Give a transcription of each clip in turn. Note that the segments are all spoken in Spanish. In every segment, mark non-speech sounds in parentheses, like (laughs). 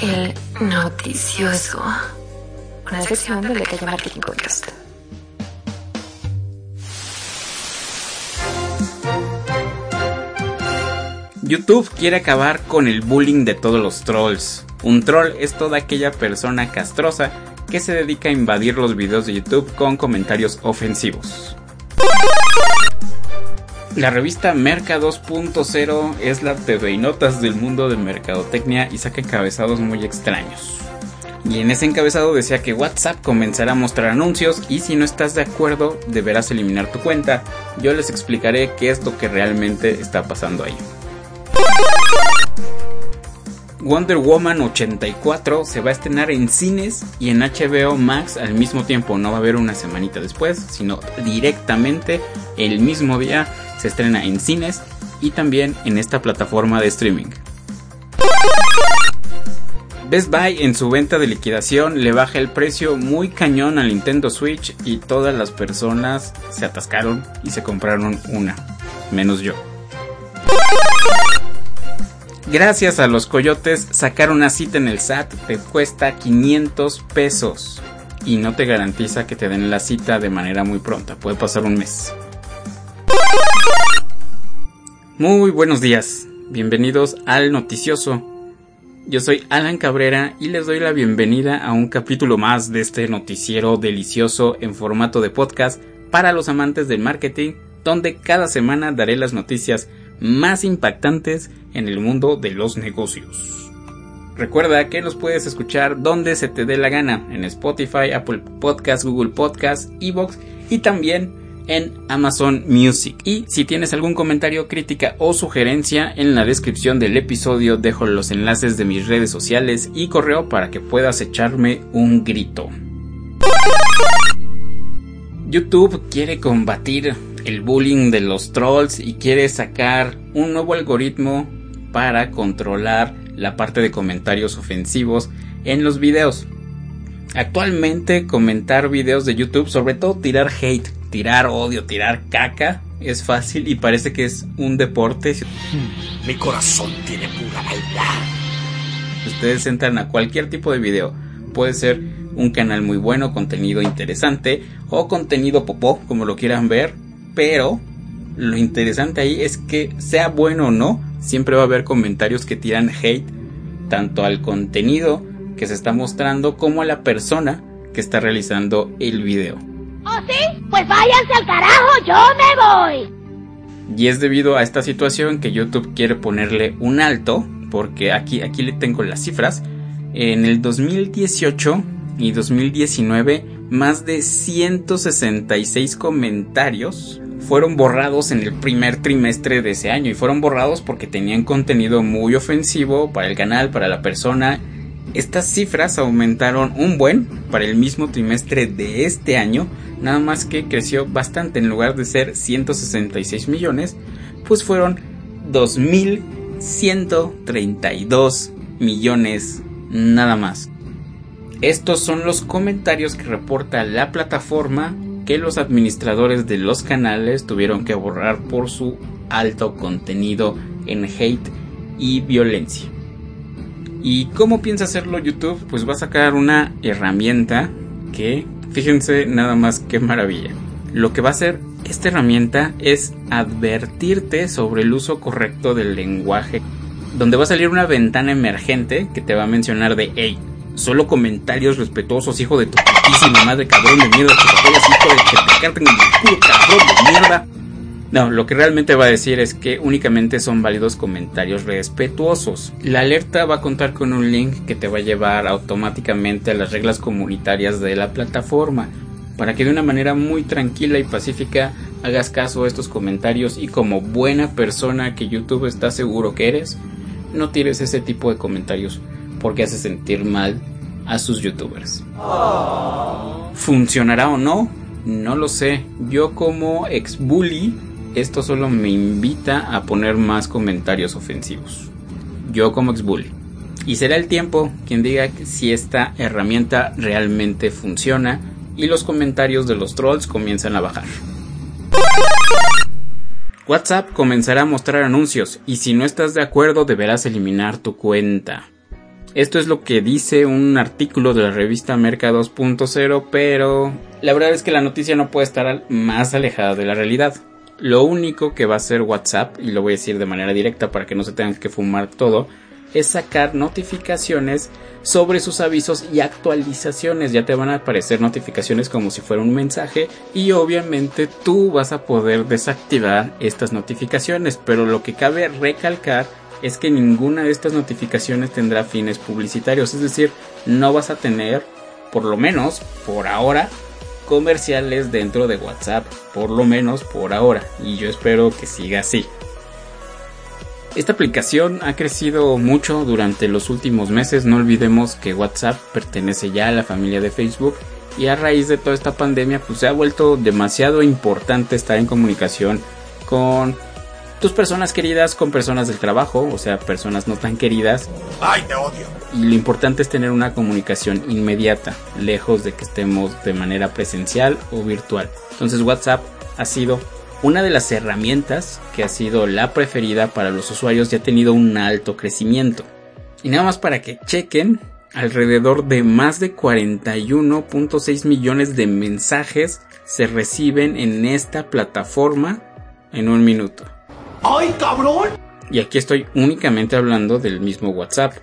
El noticioso. Una sección de Calle Marketing Podcast. YouTube quiere acabar con el bullying de todos los trolls. Un troll es toda aquella persona castrosa que se dedica a invadir los videos de YouTube con comentarios ofensivos. La revista Merca 2.0 es la TV y notas del mundo de mercadotecnia y saca encabezados muy extraños. Y en ese encabezado decía que WhatsApp comenzará a mostrar anuncios y si no estás de acuerdo deberás eliminar tu cuenta. Yo les explicaré qué es lo que realmente está pasando ahí. Wonder Woman 84 se va a estrenar en cines y en HBO Max al mismo tiempo. No va a haber una semanita después, sino directamente el mismo día se estrena en cines y también en esta plataforma de streaming. Best Buy en su venta de liquidación le baja el precio muy cañón al Nintendo Switch y todas las personas se atascaron y se compraron una, menos yo. Gracias a los coyotes, sacar una cita en el SAT te cuesta 500 pesos y no te garantiza que te den la cita de manera muy pronta, puede pasar un mes. Muy buenos días, bienvenidos al noticioso. Yo soy Alan Cabrera y les doy la bienvenida a un capítulo más de este noticiero delicioso en formato de podcast para los amantes del marketing, donde cada semana daré las noticias más impactantes en el mundo de los negocios. Recuerda que nos puedes escuchar donde se te dé la gana, en Spotify, Apple Podcasts, Google Podcasts, Evox y también en Amazon Music. Y si tienes algún comentario, crítica o sugerencia, en la descripción del episodio dejo los enlaces de mis redes sociales y correo para que puedas echarme un grito. YouTube quiere combatir el bullying de los trolls y quiere sacar un nuevo algoritmo para controlar la parte de comentarios ofensivos en los videos. Actualmente comentar videos de YouTube, sobre todo tirar hate, tirar odio, tirar caca, es fácil y parece que es un deporte. Mi corazón tiene pura maldad. Ustedes entran a cualquier tipo de video. Puede ser un canal muy bueno, contenido interesante o contenido popó, como lo quieran ver, pero lo interesante ahí es que sea bueno o no, siempre va a haber comentarios que tiran hate tanto al contenido que se está mostrando como a la persona que está realizando el video. ¿Oh sí? Pues váyanse al carajo, yo me voy. Y es debido a esta situación que YouTube quiere ponerle un alto, porque aquí, aquí le tengo las cifras. En el 2018 y 2019, más de 166 comentarios fueron borrados en el primer trimestre de ese año y fueron borrados porque tenían contenido muy ofensivo para el canal, para la persona. Estas cifras aumentaron un buen para el mismo trimestre de este año, nada más que creció bastante en lugar de ser 166 millones, pues fueron 2132 millones nada más. Estos son los comentarios que reporta la plataforma que los administradores de los canales tuvieron que borrar por su alto contenido en hate y violencia. ¿Y cómo piensa hacerlo YouTube? Pues va a sacar una herramienta que, fíjense nada más qué maravilla. Lo que va a hacer esta herramienta es advertirte sobre el uso correcto del lenguaje, donde va a salir una ventana emergente que te va a mencionar de, hey, Solo comentarios respetuosos, hijo de tu putísima madre, cabrón de mierda, que te hijo de que te carten en el culo, cabrón de mierda. No, lo que realmente va a decir es que únicamente son válidos comentarios respetuosos. La alerta va a contar con un link que te va a llevar automáticamente a las reglas comunitarias de la plataforma, para que de una manera muy tranquila y pacífica hagas caso a estos comentarios y como buena persona que YouTube está seguro que eres, no tires ese tipo de comentarios porque hace sentir mal a sus youtubers. ¿Funcionará o no? No lo sé. Yo como ex bully, esto solo me invita a poner más comentarios ofensivos. Yo como ex bully. Y será el tiempo quien diga si esta herramienta realmente funciona y los comentarios de los trolls comienzan a bajar. WhatsApp comenzará a mostrar anuncios y si no estás de acuerdo deberás eliminar tu cuenta. Esto es lo que dice un artículo de la revista Merca 2.0, pero la verdad es que la noticia no puede estar más alejada de la realidad. Lo único que va a hacer WhatsApp, y lo voy a decir de manera directa para que no se tengan que fumar todo, es sacar notificaciones sobre sus avisos y actualizaciones. Ya te van a aparecer notificaciones como si fuera un mensaje y obviamente tú vas a poder desactivar estas notificaciones. Pero lo que cabe recalcar es que ninguna de estas notificaciones tendrá fines publicitarios. Es decir, no vas a tener, por lo menos por ahora, comerciales dentro de WhatsApp. Por lo menos por ahora. Y yo espero que siga así. Esta aplicación ha crecido mucho durante los últimos meses. No olvidemos que WhatsApp pertenece ya a la familia de Facebook y a raíz de toda esta pandemia pues se ha vuelto demasiado importante estar en comunicación con tus personas queridas, con personas del trabajo, o sea, personas no tan queridas. ¡Ay, te odio! Y lo importante es tener una comunicación inmediata, lejos de que estemos de manera presencial o virtual. Entonces WhatsApp ha sido una de las herramientas que ha sido la preferida para los usuarios y ha tenido un alto crecimiento. Y nada más para que chequen, alrededor de más de 41.6 millones de mensajes se reciben en esta plataforma en un minuto. ¡Ay, cabrón! Y aquí estoy únicamente hablando del mismo WhatsApp,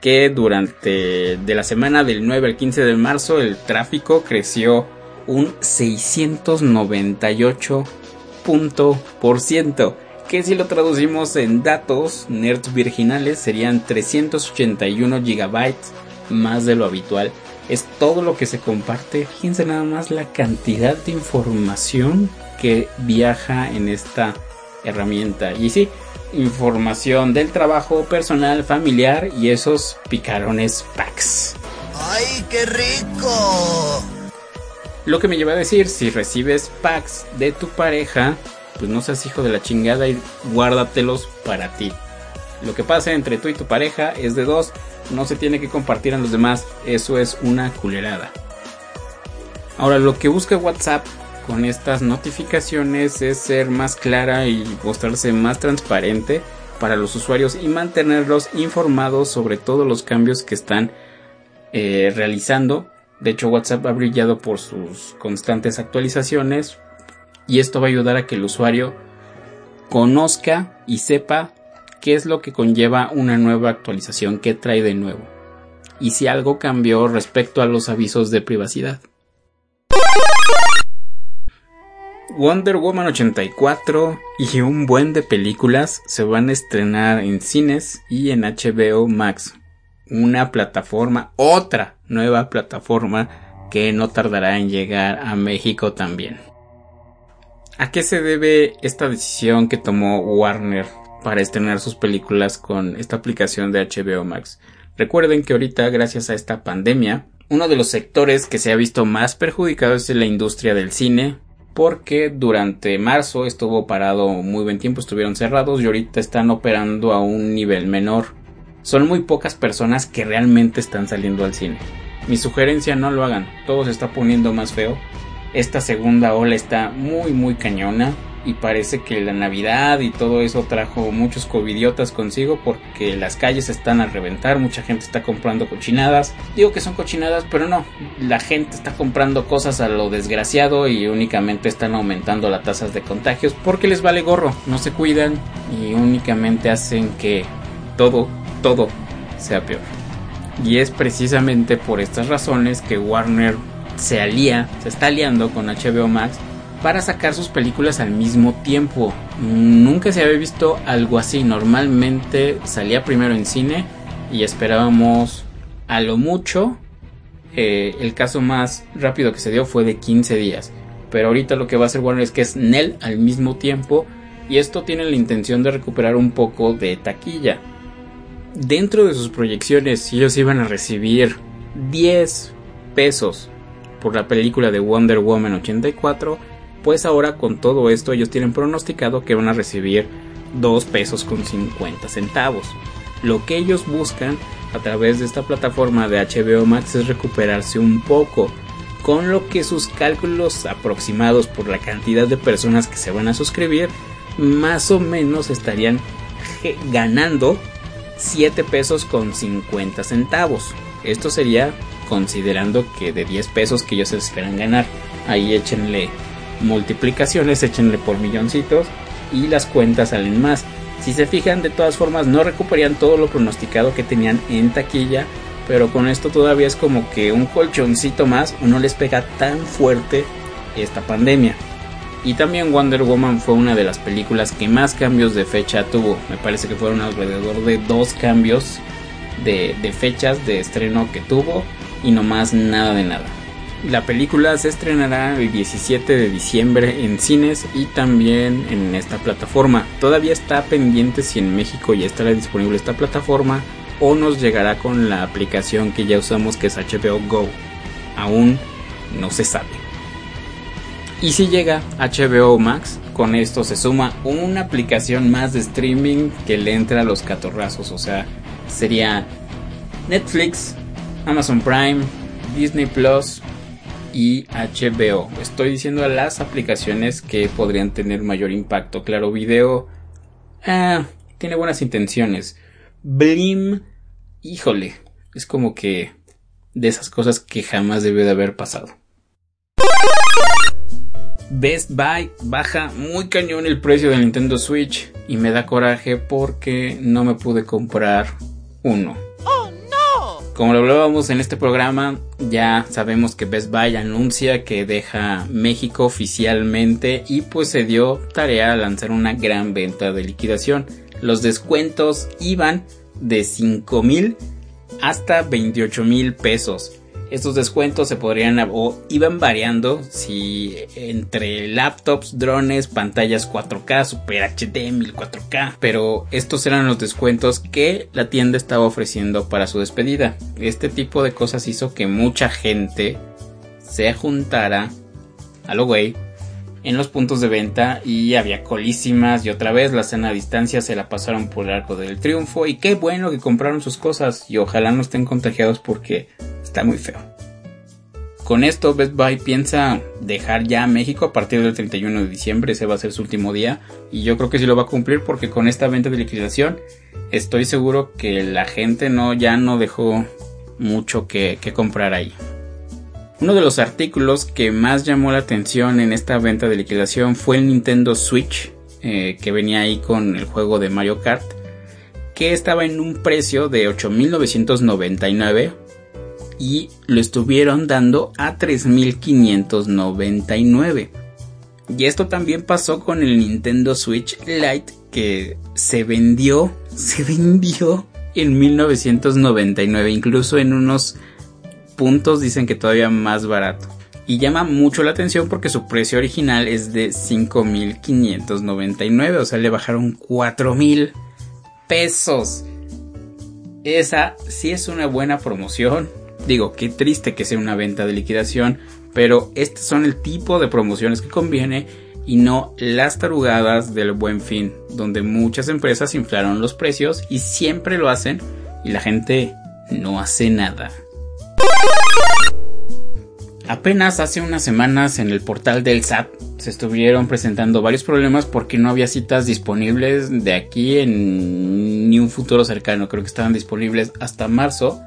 que durante de la semana del 9 al 15 de marzo el tráfico creció un 698 por ciento, que si lo traducimos en datos nerds virginales serían 381 gigabytes más de lo habitual. Es todo lo que se comparte. Fíjense nada más la cantidad de información que viaja en esta herramienta. Y sí, información del trabajo personal, familiar y esos picarones packs. ¡Ay, qué rico! Lo que me lleva a decir, si recibes packs de tu pareja, pues no seas hijo de la chingada y guárdatelos para ti. Lo que pasa entre tú y tu pareja es de dos, no se tiene que compartir a los demás, eso es una culerada. Ahora, lo que busca WhatsApp con estas notificaciones es ser más clara y mostrarse más transparente para los usuarios y mantenerlos informados sobre todos los cambios que están eh, realizando de hecho, WhatsApp ha brillado por sus constantes actualizaciones y esto va a ayudar a que el usuario conozca y sepa qué es lo que conlleva una nueva actualización, qué trae de nuevo y si algo cambió respecto a los avisos de privacidad. Wonder Woman 84 y un buen de películas se van a estrenar en cines y en HBO Max una plataforma, otra nueva plataforma que no tardará en llegar a México también. ¿A qué se debe esta decisión que tomó Warner para estrenar sus películas con esta aplicación de HBO Max? Recuerden que ahorita, gracias a esta pandemia, uno de los sectores que se ha visto más perjudicado es la industria del cine, porque durante marzo estuvo parado muy buen tiempo, estuvieron cerrados y ahorita están operando a un nivel menor son muy pocas personas que realmente están saliendo al cine. Mi sugerencia no lo hagan, todo se está poniendo más feo. Esta segunda ola está muy muy cañona y parece que la Navidad y todo eso trajo muchos covidiotas consigo porque las calles están a reventar, mucha gente está comprando cochinadas. Digo que son cochinadas, pero no, la gente está comprando cosas a lo desgraciado y únicamente están aumentando las tasas de contagios porque les vale gorro, no se cuidan y únicamente hacen que todo todo sea peor. Y es precisamente por estas razones que Warner se alía, se está aliando con HBO Max para sacar sus películas al mismo tiempo. Nunca se había visto algo así. Normalmente salía primero en cine y esperábamos a lo mucho. Eh, el caso más rápido que se dio fue de 15 días. Pero ahorita lo que va a hacer Warner es que es Nel al mismo tiempo. Y esto tiene la intención de recuperar un poco de taquilla. dentro de sus proyecciones, ellos iban a recibir 10 pesos por la película de Wonder Woman 84, pues ahora con todo esto ellos tienen pronosticado que van a recibir 2 pesos con 50 centavos. Lo que ellos buscan a través de esta plataforma de HBO Max es recuperarse un poco, con lo que sus cálculos aproximados por la cantidad de personas que se van a suscribir, más o menos estarían ganando 7 pesos con 50 centavos. Esto sería considerando que de 10 pesos que ellos esperan ganar. Ahí échenle multiplicaciones, échenle por milloncitos y las cuentas salen más. Si se fijan, de todas formas no recuperarían todo lo pronosticado que tenían en taquilla, pero con esto todavía es como que un colchoncito más no les pega tan fuerte esta pandemia. Y también Wonder Woman fue una de las películas que más cambios de fecha tuvo. Me parece que fueron alrededor de dos cambios de, de fechas de estreno que tuvo y no más nada de nada. La película se estrenará el 17 de diciembre en cines y también en esta plataforma. Todavía está pendiente si en México ya estará disponible esta plataforma o nos llegará con la aplicación que ya usamos que es HBO Go. Aún no se sabe. Y si llega HBO Max, con esto se suma una aplicación más de streaming que le entra a los catorrazos. O sea, sería Netflix, Amazon Prime, Disney Plus y HBO. Estoy diciendo las aplicaciones que podrían tener mayor impacto. Claro, video ah, tiene buenas intenciones. Blim, híjole, es como que de esas cosas que jamás debió de haber pasado. Best Buy baja muy cañón el precio del Nintendo Switch y me da coraje porque no me pude comprar uno. Como lo hablábamos en este programa, ya sabemos que Best Buy anuncia que deja México oficialmente y pues se dio tarea a lanzar una gran venta de liquidación. Los descuentos iban de 5 mil hasta 28 mil pesos. Estos descuentos se podrían o iban variando si entre laptops, drones, pantallas 4K, Super HD, 14K, pero estos eran los descuentos que la tienda estaba ofreciendo para su despedida. Este tipo de cosas hizo que mucha gente se juntara a lo güey en los puntos de venta y había colísimas y otra vez la cena a distancia se la pasaron por el arco del triunfo y qué bueno que compraron sus cosas y ojalá no estén contagiados porque está muy feo. Con esto Best Buy piensa dejar ya México a partir del 31 de diciembre, ese va a ser su último día y yo creo que sí lo va a cumplir porque con esta venta de liquidación estoy seguro que la gente no ya no dejó mucho que, comprar ahí. Uno de los artículos que más llamó la atención en esta venta de liquidación fue el Nintendo Switch eh, que venía ahí con el juego de Mario Kart que estaba en un precio de 8.999 y lo estuvieron dando a 3.599. Y esto también pasó con el Nintendo Switch Lite que se vendió, (laughs) se vendió en 1999, incluso en unos puntos dicen que todavía más barato. Y llama mucho la atención porque su precio original es de 5.599, o sea, le bajaron 4.000 pesos. Esa sí es una buena promoción. Digo, qué triste que sea una venta de liquidación, pero estos son el tipo de promociones que conviene y no las tarugadas del buen fin, donde muchas empresas inflaron los precios y siempre lo hacen y la gente no hace nada. Apenas hace unas semanas en el portal del SAT se estuvieron presentando varios problemas porque no había citas disponibles de aquí en ni un futuro cercano, creo que estaban disponibles hasta marzo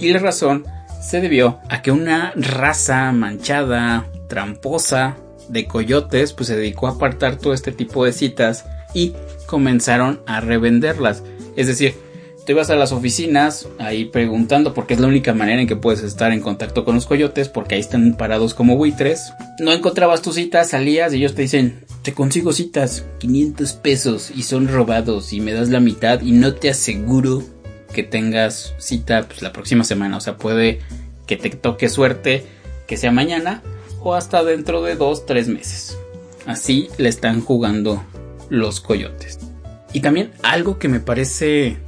y la razón se debió a que una raza manchada, tramposa de coyotes pues se dedicó a apartar todo este tipo de citas y comenzaron a revenderlas. Es decir, te ibas a las oficinas ahí preguntando porque es la única manera en que puedes estar en contacto con los coyotes porque ahí están parados como buitres. No encontrabas tu cita, salías y ellos te dicen, te consigo citas, 500 pesos y son robados y me das la mitad y no te aseguro que tengas cita pues, la próxima semana. O sea, puede que te toque suerte que sea mañana o hasta dentro de dos, tres meses. Así le están jugando los coyotes. Y también algo que me parece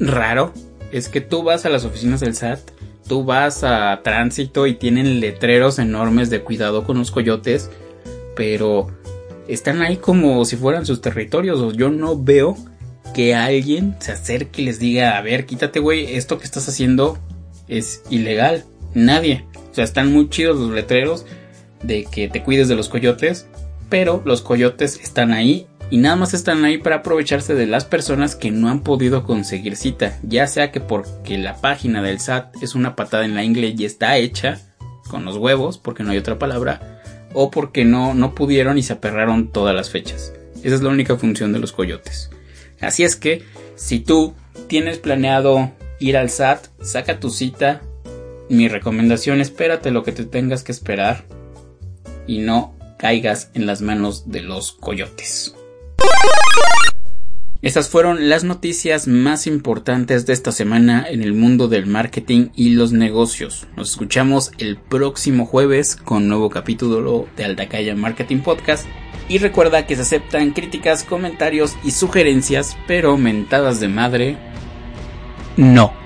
raro es que tú vas a las oficinas del SAT, tú vas a tránsito y tienen letreros enormes de cuidado con los coyotes, pero están ahí como si fueran sus territorios. Yo no veo que alguien se acerque y les diga, a ver, quítate, güey, esto que estás haciendo es ilegal. Nadie. O sea, están muy chidos los letreros de que te cuides de los coyotes, pero los coyotes están ahí y nada más están ahí para aprovecharse de las personas que no han podido conseguir cita, ya sea que porque la página del SAT es una patada en la ingle y está hecha con los huevos, porque no hay otra palabra, o porque no, no pudieron y se aperraron todas las fechas. Esa es la única función de los coyotes. Así es que, si tú tienes planeado ir al SAT, saca tu cita. Mi recomendación, espérate lo que te tengas que esperar y no caigas en las manos de los coyotes. Estas fueron las noticias más importantes de esta semana en el mundo del marketing y los negocios. Nos escuchamos el próximo jueves con nuevo capítulo de Aldacaya Marketing Podcast. Y recuerda que se aceptan críticas, comentarios y sugerencias, pero mentadas de madre, no.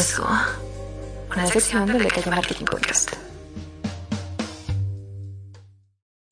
Noticioso. Una sección del Calle Marketing Podcast.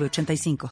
85